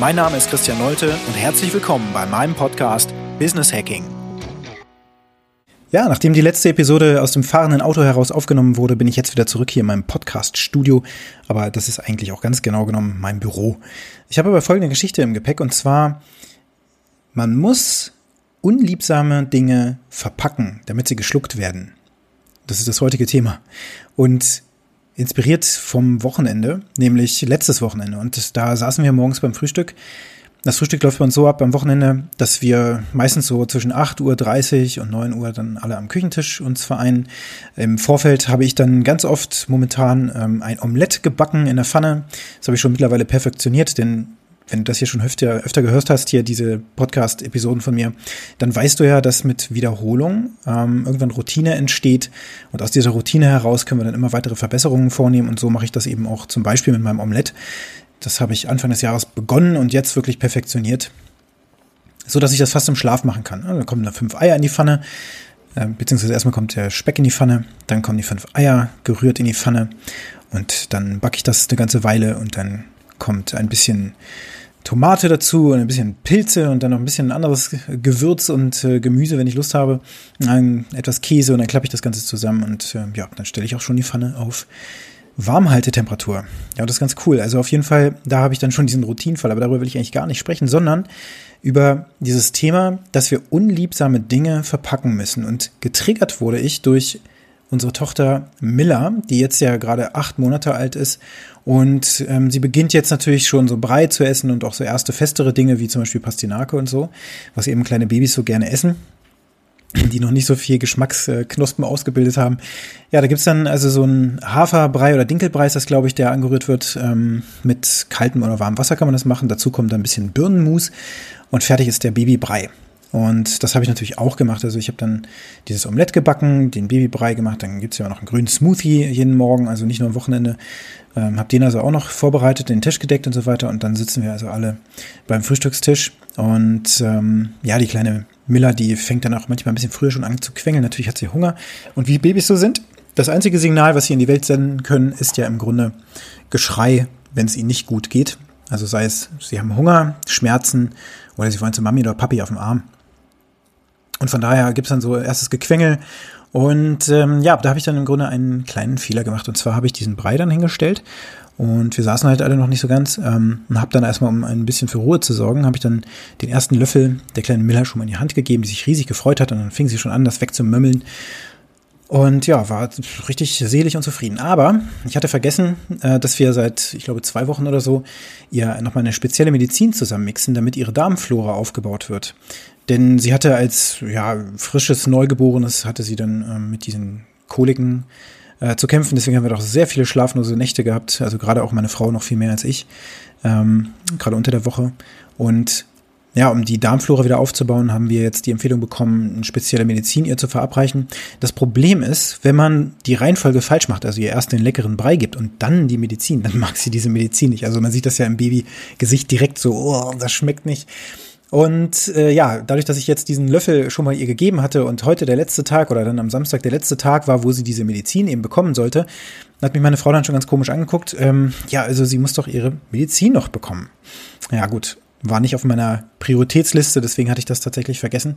Mein Name ist Christian Nolte und herzlich willkommen bei meinem Podcast Business Hacking. Ja, nachdem die letzte Episode aus dem fahrenden Auto heraus aufgenommen wurde, bin ich jetzt wieder zurück hier in meinem Podcast-Studio. Aber das ist eigentlich auch ganz genau genommen mein Büro. Ich habe aber folgende Geschichte im Gepäck und zwar, man muss unliebsame Dinge verpacken, damit sie geschluckt werden. Das ist das heutige Thema. Und inspiriert vom Wochenende, nämlich letztes Wochenende. Und da saßen wir morgens beim Frühstück das Frühstück läuft bei uns so ab am Wochenende, dass wir meistens so zwischen 8.30 Uhr und 9 Uhr dann alle am Küchentisch uns vereinen. Im Vorfeld habe ich dann ganz oft momentan ähm, ein Omelett gebacken in der Pfanne. Das habe ich schon mittlerweile perfektioniert, denn wenn du das hier schon öfter, öfter gehört hast, hier diese Podcast-Episoden von mir, dann weißt du ja, dass mit Wiederholung ähm, irgendwann Routine entsteht und aus dieser Routine heraus können wir dann immer weitere Verbesserungen vornehmen und so mache ich das eben auch zum Beispiel mit meinem Omelett. Das habe ich Anfang des Jahres begonnen und jetzt wirklich perfektioniert, so dass ich das fast im Schlaf machen kann. Dann kommen da fünf Eier in die Pfanne, äh, beziehungsweise erstmal kommt der Speck in die Pfanne, dann kommen die fünf Eier gerührt in die Pfanne und dann backe ich das eine ganze Weile und dann kommt ein bisschen Tomate dazu und ein bisschen Pilze und dann noch ein bisschen anderes Gewürz und äh, Gemüse, wenn ich Lust habe. Dann etwas Käse und dann klappe ich das Ganze zusammen und äh, ja, dann stelle ich auch schon die Pfanne auf Warmhaltetemperatur. Ja, das ist ganz cool. Also auf jeden Fall, da habe ich dann schon diesen Routinenfall, aber darüber will ich eigentlich gar nicht sprechen, sondern über dieses Thema, dass wir unliebsame Dinge verpacken müssen. Und getriggert wurde ich durch unsere Tochter Miller, die jetzt ja gerade acht Monate alt ist. Und ähm, sie beginnt jetzt natürlich schon so Brei zu essen und auch so erste festere Dinge wie zum Beispiel Pastinake und so, was eben kleine Babys so gerne essen die noch nicht so viel Geschmacksknospen ausgebildet haben. Ja, da gibt's dann also so ein Haferbrei oder Dinkelbrei ist das, glaube ich, der angerührt wird. Ähm, mit kaltem oder warmem Wasser kann man das machen. Dazu kommt dann ein bisschen Birnenmus und fertig ist der Babybrei. Und das habe ich natürlich auch gemacht. Also ich habe dann dieses Omelett gebacken, den Babybrei gemacht, dann gibt's ja auch noch einen grünen Smoothie jeden Morgen, also nicht nur am Wochenende. Ähm, habe den also auch noch vorbereitet, den Tisch gedeckt und so weiter. Und dann sitzen wir also alle beim Frühstückstisch. Und ähm, ja, die kleine Miller, die fängt dann auch manchmal ein bisschen früher schon an zu quengeln. Natürlich hat sie Hunger. Und wie Babys so sind, das einzige Signal, was sie in die Welt senden können, ist ja im Grunde Geschrei, wenn es ihnen nicht gut geht. Also sei es, sie haben Hunger, Schmerzen oder sie wollen zu Mami oder Papi auf dem Arm. Und von daher gibt's dann so erstes Gequengel. Und ähm, ja, da habe ich dann im Grunde einen kleinen Fehler gemacht. Und zwar habe ich diesen Brei dann hingestellt und wir saßen halt alle noch nicht so ganz ähm, und habe dann erstmal, um ein bisschen für Ruhe zu sorgen, habe ich dann den ersten Löffel der kleinen Miller schon mal in die Hand gegeben, die sich riesig gefreut hat und dann fing sie schon an, das wegzumömmeln. Und ja, war richtig selig und zufrieden. Aber ich hatte vergessen, äh, dass wir seit, ich glaube, zwei Wochen oder so ihr nochmal eine spezielle Medizin zusammenmixen, damit ihre Darmflora aufgebaut wird. Denn sie hatte als ja, frisches Neugeborenes, hatte sie dann ähm, mit diesen Koliken äh, zu kämpfen. Deswegen haben wir doch sehr viele schlaflose Nächte gehabt. Also gerade auch meine Frau noch viel mehr als ich. Ähm, gerade unter der Woche. Und ja, um die Darmflora wieder aufzubauen, haben wir jetzt die Empfehlung bekommen, eine spezielle Medizin ihr zu verabreichen. Das Problem ist, wenn man die Reihenfolge falsch macht, also ihr erst den leckeren Brei gibt und dann die Medizin, dann mag sie diese Medizin nicht. Also man sieht das ja im Babygesicht direkt so, oh, das schmeckt nicht. Und äh, ja, dadurch, dass ich jetzt diesen Löffel schon mal ihr gegeben hatte und heute der letzte Tag oder dann am Samstag der letzte Tag war, wo sie diese Medizin eben bekommen sollte, hat mich meine Frau dann schon ganz komisch angeguckt. Ähm, ja, also sie muss doch ihre Medizin noch bekommen. Ja gut, war nicht auf meiner Prioritätsliste, deswegen hatte ich das tatsächlich vergessen.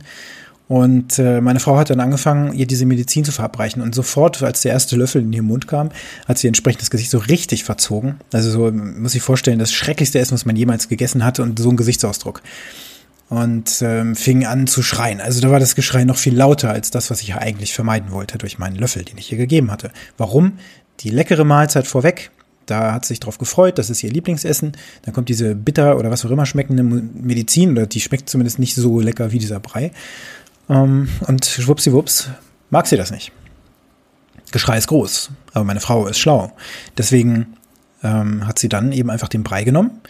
Und äh, meine Frau hat dann angefangen, ihr diese Medizin zu verabreichen. Und sofort, als der erste Löffel in ihren Mund kam, hat sie entsprechend das Gesicht so richtig verzogen. Also so muss ich vorstellen, das schrecklichste Essen, was man jemals gegessen hatte und so ein Gesichtsausdruck und ähm, fing an zu schreien. Also da war das Geschrei noch viel lauter als das, was ich eigentlich vermeiden wollte durch meinen Löffel, den ich ihr gegeben hatte. Warum? Die leckere Mahlzeit vorweg. Da hat sie sich drauf gefreut, das ist ihr Lieblingsessen. Dann kommt diese bitter oder was auch immer schmeckende Medizin, oder die schmeckt zumindest nicht so lecker wie dieser Brei. Ähm, und schwuppsiwupps mag sie das nicht. Geschrei ist groß, aber meine Frau ist schlau. Deswegen ähm, hat sie dann eben einfach den Brei genommen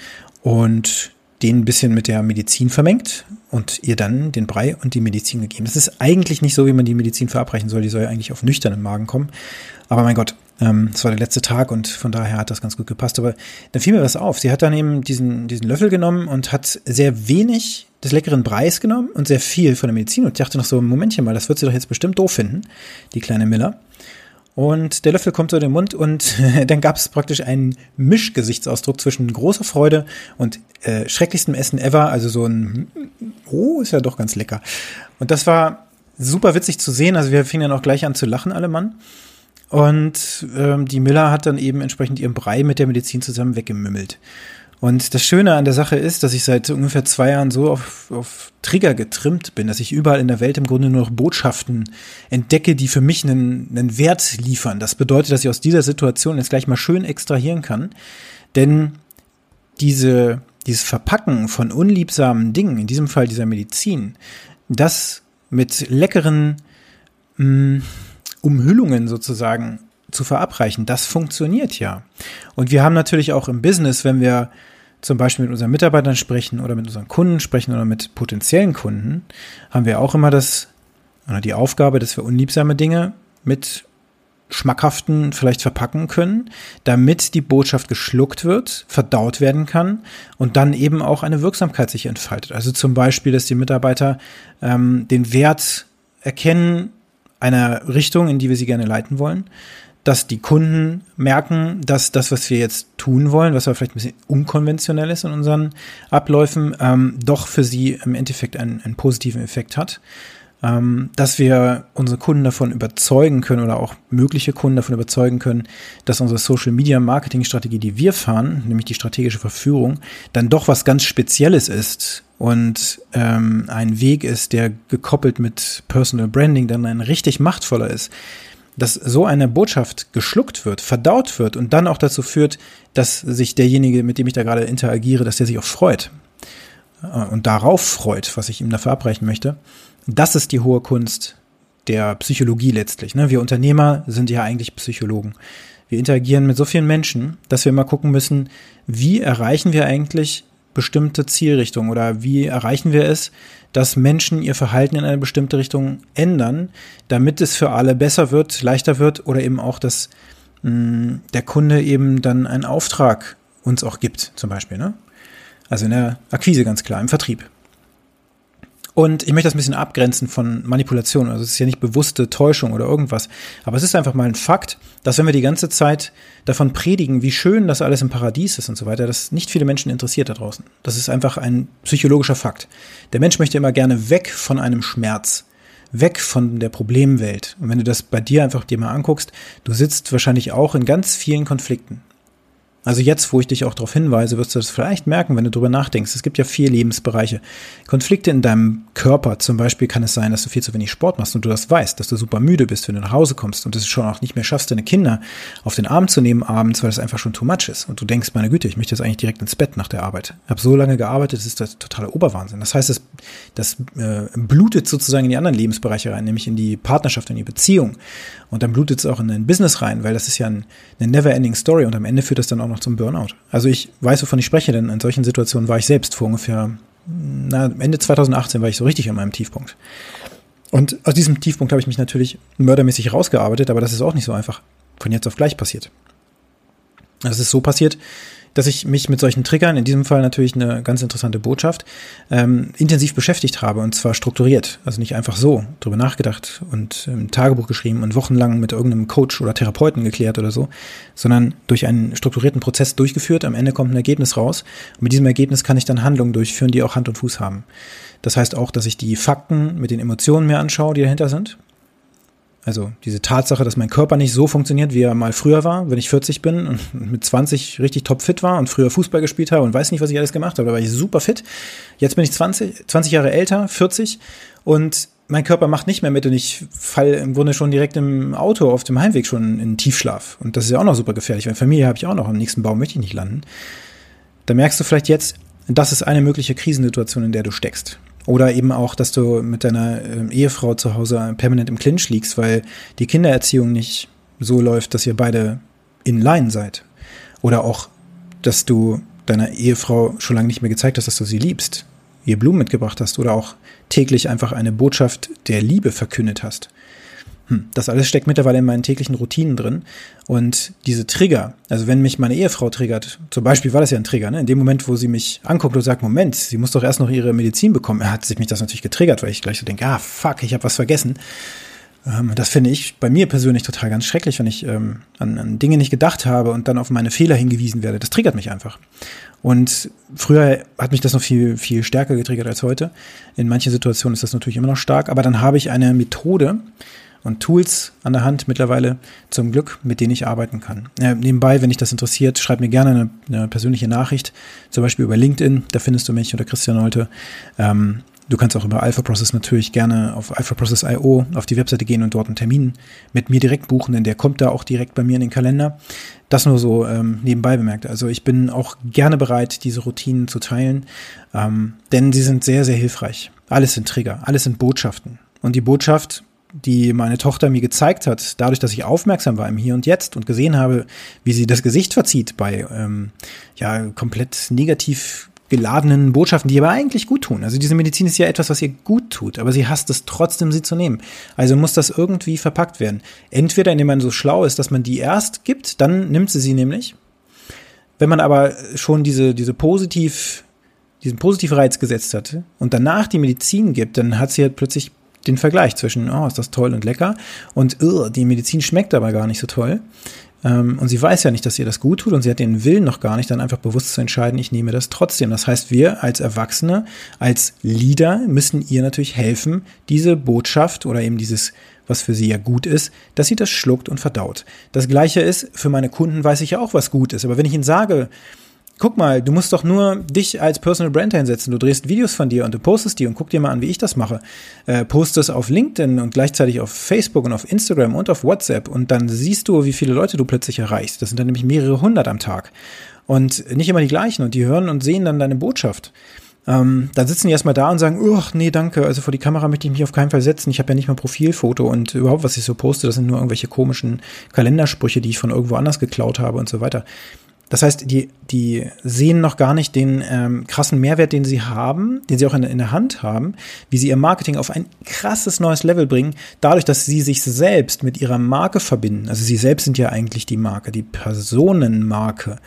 und den ein bisschen mit der Medizin vermengt und ihr dann den Brei und die Medizin gegeben. Das ist eigentlich nicht so, wie man die Medizin verabreichen soll. Die soll ja eigentlich auf nüchternen Magen kommen. Aber mein Gott, ähm, das war der letzte Tag und von daher hat das ganz gut gepasst. Aber dann fiel mir was auf. Sie hat dann eben diesen, diesen Löffel genommen und hat sehr wenig des leckeren Breis genommen und sehr viel von der Medizin. Und ich dachte noch so, Momentchen mal, das wird sie doch jetzt bestimmt doof finden, die kleine Miller. Und der Löffel kommt so in den Mund und dann gab es praktisch einen Mischgesichtsausdruck zwischen großer Freude und äh, schrecklichstem Essen ever. Also so ein, oh, ist ja doch ganz lecker. Und das war super witzig zu sehen. Also wir fingen dann auch gleich an zu lachen, alle Mann. Und ähm, die Miller hat dann eben entsprechend ihren Brei mit der Medizin zusammen weggemümmelt. Und das Schöne an der Sache ist, dass ich seit ungefähr zwei Jahren so auf, auf Trigger getrimmt bin, dass ich überall in der Welt im Grunde nur noch Botschaften entdecke, die für mich einen, einen Wert liefern. Das bedeutet, dass ich aus dieser Situation jetzt gleich mal schön extrahieren kann. Denn diese, dieses Verpacken von unliebsamen Dingen, in diesem Fall dieser Medizin, das mit leckeren mh, mm, Umhüllungen sozusagen zu verabreichen, das funktioniert ja. Und wir haben natürlich auch im Business, wenn wir zum Beispiel mit unseren Mitarbeitern sprechen oder mit unseren Kunden sprechen oder mit potenziellen Kunden, haben wir auch immer das oder die Aufgabe, dass wir unliebsame Dinge mit schmackhaften vielleicht verpacken können, damit die Botschaft geschluckt wird, verdaut werden kann und dann eben auch eine Wirksamkeit sich entfaltet. Also zum Beispiel, dass die Mitarbeiter ähm, den Wert erkennen einer Richtung, in die wir sie gerne leiten wollen, dass die Kunden merken, dass das, was wir jetzt tun wollen, was aber vielleicht ein bisschen unkonventionell ist in unseren Abläufen, ähm, doch für sie im Endeffekt einen, einen positiven Effekt hat. Ähm, dass wir unsere Kunden davon überzeugen können oder auch mögliche Kunden davon überzeugen können, dass unsere Social Media Marketing Strategie, die wir fahren, nämlich die strategische Verführung, dann doch was ganz Spezielles ist und ähm, ein Weg ist, der gekoppelt mit Personal Branding dann ein richtig machtvoller ist dass so eine Botschaft geschluckt wird, verdaut wird und dann auch dazu führt, dass sich derjenige, mit dem ich da gerade interagiere, dass der sich auch freut äh, und darauf freut, was ich ihm da verabreichen möchte. Das ist die hohe Kunst der Psychologie letztlich. Ne? Wir Unternehmer sind ja eigentlich Psychologen. Wir interagieren mit so vielen Menschen, dass wir immer gucken müssen, wie erreichen wir eigentlich bestimmte Zielrichtungen oder wie erreichen wir es, dass Menschen ihr Verhalten in eine bestimmte Richtung ändern, damit es für alle besser wird, leichter wird oder eben auch, dass mh, mm, der Kunde eben dann einen Auftrag uns auch gibt, zum Beispiel. Ne? Also in der Akquise ganz klar, im Vertrieb. Und ich möchte das ein bisschen abgrenzen von Manipulation. Also es ist ja nicht bewusste Täuschung oder irgendwas. Aber es ist einfach mal ein Fakt, dass wenn wir die ganze Zeit davon predigen, wie schön das alles im Paradies ist und so weiter, das nicht viele Menschen interessiert da draußen. Das ist einfach ein psychologischer Fakt. Der Mensch möchte immer gerne weg von einem Schmerz weg von der Problemwelt. Und wenn du das bei dir einfach dir mal anguckst, du sitzt wahrscheinlich auch in ganz vielen Konflikten. Also jetzt, wo ich dich auch darauf hinweise, wirst du das vielleicht merken, wenn du drüber nachdenkst. Es gibt ja vier Lebensbereiche. Konflikte in deinem Körper, zum Beispiel kann es sein, dass du viel zu wenig Sport machst und du das weißt, dass du super müde bist, wenn du nach Hause kommst und es schon auch nicht mehr schaffst, deine Kinder auf den Arm zu nehmen abends, weil es einfach schon too much ist. Und du denkst, meine Güte, ich möchte jetzt eigentlich direkt ins Bett nach der Arbeit. Ich habe so lange gearbeitet, das ist das totale Oberwahnsinn. Das heißt, es das äh, blutet sozusagen in die anderen Lebensbereiche rein, nämlich in die Partnerschaft, in die Beziehung. Und dann blutet es auch in dein Business rein, weil das ist ja ein, eine never-ending Story und am Ende führt das dann auch noch zum Burnout. Also ich weiß, wovon ich spreche, denn in solchen Situationen war ich selbst vor ungefähr, na, Ende 2018 war ich so richtig an meinem Tiefpunkt. Und aus diesem Tiefpunkt habe ich mich natürlich mördermäßig rausgearbeitet, aber das ist auch nicht so einfach von jetzt auf gleich passiert. Es ist so passiert, dass ich mich mit solchen Triggern, in diesem Fall natürlich eine ganz interessante Botschaft, ähm, intensiv beschäftigt habe und zwar strukturiert. Also nicht einfach so drüber nachgedacht und ein Tagebuch geschrieben und wochenlang mit irgendeinem Coach oder Therapeuten geklärt oder so, sondern durch einen strukturierten Prozess durchgeführt. Am Ende kommt ein Ergebnis raus und mit diesem Ergebnis kann ich dann Handlungen durchführen, die auch Hand und Fuß haben. Das heißt auch, dass ich die Fakten mit den Emotionen mir anschaue, die dahinter sind. Also diese Tatsache, dass mein Körper nicht so funktioniert, wie er mal früher war, wenn ich 40 bin und mit 20 richtig topfit war und früher Fußball gespielt habe und weiß nicht, was ich alles gemacht habe, da war ich super fit. Jetzt bin ich 20, 20 Jahre älter, 40 und mein Körper macht nicht mehr mit und ich falle im Grunde schon direkt im Auto auf dem Heimweg schon in Tiefschlaf. Und das ist ja auch noch super gefährlich, weil Familie habe ich auch noch, am nächsten Baum möchte ich nicht landen. Da merkst du vielleicht jetzt, das ist eine mögliche Krisensituation, in der du steckst. Oder eben auch, dass du mit deiner äh, Ehefrau zu Hause permanent im Clinch liegst, weil die Kindererziehung nicht so läuft, dass ihr beide in Line seid. Oder auch, dass du deiner Ehefrau schon lange nicht mehr gezeigt hast, dass du sie liebst, ihr Blumen mitgebracht hast oder auch täglich einfach eine Botschaft der Liebe verkündet hast. Hm, das alles steckt mittlerweile in meinen täglichen Routinen drin. Und diese Trigger, also wenn mich meine Ehefrau triggert, zum Beispiel war das ja ein Trigger, ne? in dem Moment, wo sie mich anguckt und sagt, Moment, sie muss doch erst noch ihre Medizin bekommen, hat sich mich das natürlich getriggert, weil ich gleich so denke, ah, fuck, ich habe was vergessen. Ähm, das finde ich bei mir persönlich total ganz schrecklich, wenn ich ähm, an, an Dinge nicht gedacht habe und dann auf meine Fehler hingewiesen werde. Das triggert mich einfach. Und früher hat mich das noch viel, viel stärker getriggert als heute. In manchen Situationen ist das natürlich immer noch stark, aber dann habe ich eine Methode, und Tools an der Hand mittlerweile zum Glück, mit denen ich arbeiten kann. Äh, nebenbei, wenn dich das interessiert, schreib mir gerne eine, eine, persönliche Nachricht, zum Beispiel über LinkedIn, da findest du mich oder Christian Holte. Ähm, du kannst auch über Alpha Process natürlich gerne auf alphaprocess.io auf die Webseite gehen und dort einen Termin mit mir direkt buchen, denn der kommt da auch direkt bei mir in den Kalender. Das nur so ähm, nebenbei bemerkt. Also ich bin auch gerne bereit, diese Routinen zu teilen, ähm, denn sie sind sehr, sehr hilfreich. Alles sind Trigger, alles sind Botschaften. Und die Botschaft die meine Tochter mir gezeigt hat, dadurch, dass ich aufmerksam war im Hier und Jetzt und gesehen habe, wie sie das Gesicht verzieht bei ähm, ja komplett negativ geladenen Botschaften, die aber eigentlich gut tun. Also diese Medizin ist ja etwas, was ihr gut tut, aber sie hasst es trotzdem, sie zu nehmen. Also muss das irgendwie verpackt werden. Entweder indem man so schlau ist, dass man die erst gibt, dann nimmt sie sie nämlich. Wenn man aber schon diese, diese positiv, diesen Positivreiz gesetzt hat und danach die Medizin gibt, dann hat sie halt plötzlich den Vergleich zwischen, oh, ist das toll und lecker und oh, die Medizin schmeckt aber gar nicht so toll. Ähm, und sie weiß ja nicht, dass ihr das gut tut und sie hat den Willen noch gar nicht, dann einfach bewusst zu entscheiden, ich nehme das trotzdem. Das heißt, wir als Erwachsene, als Leader müssen ihr natürlich helfen, diese Botschaft oder eben dieses was für sie ja gut ist, dass sie das schluckt und verdaut. Das gleiche ist, für meine Kunden weiß ich ja auch, was gut ist. Aber wenn ich ihnen sage, guck mal, du musst doch nur dich als Personal Brand einsetzen. Du drehst Videos von dir und du postest die und guck dir mal an, wie ich das mache. Äh, post es auf LinkedIn und gleichzeitig auf Facebook und auf Instagram und auf WhatsApp und dann siehst du, wie viele Leute du plötzlich erreichst. Das sind dann nämlich mehrere hundert am Tag. Und nicht immer die gleichen und die hören und sehen dann deine Botschaft. Ähm, dann sitzen die erstmal da und sagen, ach nee, danke, also vor die Kamera möchte ich mich auf keinen Fall setzen. Ich habe ja nicht mal Profilfoto und überhaupt, was ich so poste, das sind nur irgendwelche komischen Kalendersprüche, die ich von irgendwo anders geklaut habe und so weiter. Das heißt, die, die sehen noch gar nicht den ähm, krassen Mehrwert, den sie haben, den sie auch in, in der Hand haben, wie sie ihr Marketing auf ein krasses neues Level bringen, dadurch, dass sie sich selbst mit ihrer Marke verbinden. Also sie selbst sind ja eigentlich die Marke, die Personenmarke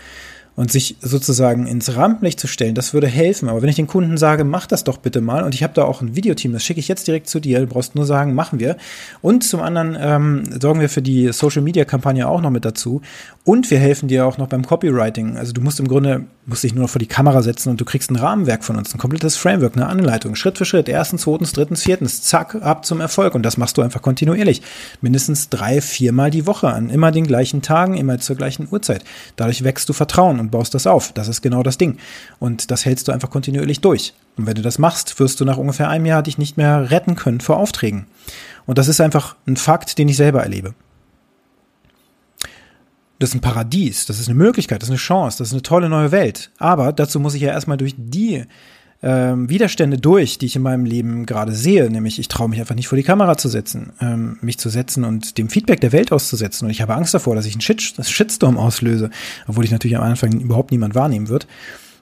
und sich sozusagen ins Rampenlicht zu stellen, das würde helfen. Aber wenn ich den Kunden sage, mach das doch bitte mal, und ich habe da auch ein Videoteam, das schicke ich jetzt direkt zu dir, du brauchst nur sagen, machen wir. Und zum anderen ähm, sorgen wir für die Social-Media-Kampagne auch noch mit dazu. Und wir helfen dir auch noch beim Copywriting. Also du musst im Grunde, musst dich nur noch vor die Kamera setzen und du kriegst ein Rahmenwerk von uns, ein komplettes Framework, eine Anleitung, Schritt für Schritt, erstens, zweitens, drittens, viertens, zack, ab zum Erfolg. Und das machst du einfach kontinuierlich. Mindestens drei, viermal die Woche an immer den gleichen Tagen, immer zur gleichen Uhrzeit. Dadurch wächst du Vertrauen und baust das auf. Das ist genau das Ding. Und das hältst du einfach kontinuierlich durch. Und wenn du das machst, wirst du nach ungefähr einem Jahr dich nicht mehr retten können vor Aufträgen. Und das ist einfach ein Fakt, den ich selber erlebe. Das ist ein Paradies, das ist eine Möglichkeit, das ist eine Chance, das ist eine tolle neue Welt. Aber dazu muss ich ja erstmal durch die ähm, Widerstände durch, die ich in meinem Leben gerade sehe, nämlich ich traue mich einfach nicht vor die Kamera zu setzen, ähm, mich zu setzen und dem Feedback der Welt auszusetzen. Und ich habe Angst davor, dass ich einen Shit Shitstorm auslöse, obwohl ich natürlich am Anfang überhaupt niemand wahrnehmen wird.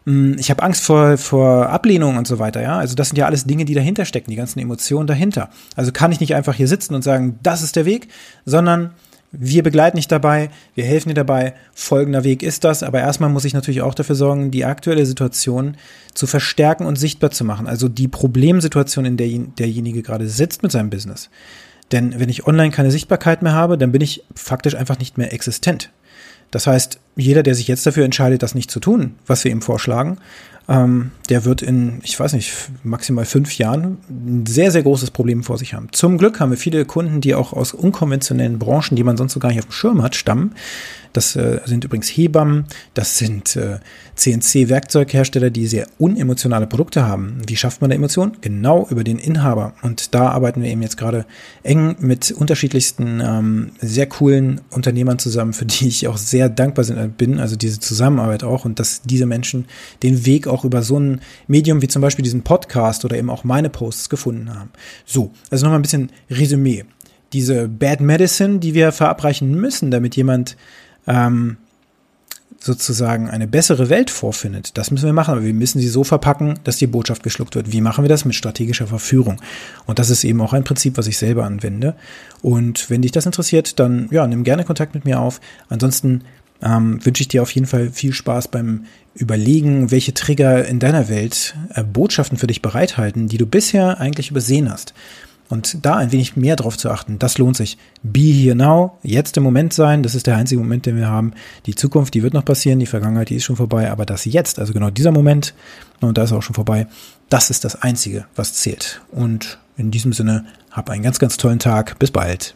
Mm, ich habe Angst vor, vor Ablehnung und so weiter, ja. Also das sind ja alles Dinge, die dahinter stecken, die ganzen Emotionen dahinter. Also kann ich nicht einfach hier sitzen und sagen, das ist der Weg, sondern wir begleiten dich dabei, wir helfen dir dabei, folgender Weg ist das, aber erstmal muss ich natürlich auch dafür sorgen, die aktuelle Situation zu verstärken und sichtbar zu machen. Also die Problemsituation, in der derjenige gerade sitzt mit seinem Business. Denn wenn ich online keine Sichtbarkeit mehr habe, dann bin ich faktisch einfach nicht mehr existent. Das heißt, jeder, der sich jetzt dafür entscheidet, das nicht zu tun, was wir ihm vorschlagen, ähm, der wird in, ich weiß nicht, maximal fünf Jahren ein sehr, sehr großes Problem vor sich haben. Zum Glück haben wir viele Kunden, die auch aus unkonventionellen Branchen, die man sonst so gar nicht auf dem Schirm hat, stammen. Das äh, sind übrigens Hebammen, das sind äh, CNC-Werkzeughersteller, die sehr unemotionale Produkte haben. Wie schafft man da Emotionen? Genau über den Inhaber. Und da arbeiten wir eben jetzt gerade eng mit unterschiedlichsten ähm, sehr coolen Unternehmern zusammen, für die ich auch sehr dankbar bin. Also diese Zusammenarbeit auch und dass diese Menschen den Weg auch über so ein Medium wie zum Beispiel diesen Podcast oder eben auch meine Posts gefunden haben. So, also nochmal ein bisschen Resümee. Diese Bad Medicine, die wir verabreichen müssen, damit jemand ähm, sozusagen eine bessere Welt vorfindet, das müssen wir machen, aber wir müssen sie so verpacken, dass die Botschaft geschluckt wird. Wie machen wir das? Mit strategischer Verführung. Und das ist eben auch ein Prinzip, was ich selber anwende. Und wenn dich das interessiert, dann ja, nimm gerne Kontakt mit mir auf. Ansonsten ähm, wünsche ich dir auf jeden Fall viel Spaß beim Überlegen, welche Trigger in deiner Welt äh, Botschaften für dich bereithalten, die du bisher eigentlich übersehen hast. Und da ein wenig mehr drauf zu achten, das lohnt sich. Be here now, jetzt im Moment sein, das ist der einzige Moment, den wir haben. Die Zukunft, die wird noch passieren, die Vergangenheit, die ist schon vorbei, aber das jetzt, also genau dieser Moment, und da ist auch schon vorbei, das ist das Einzige, was zählt. Und in diesem Sinne, hab einen ganz, ganz tollen Tag. Bis bald.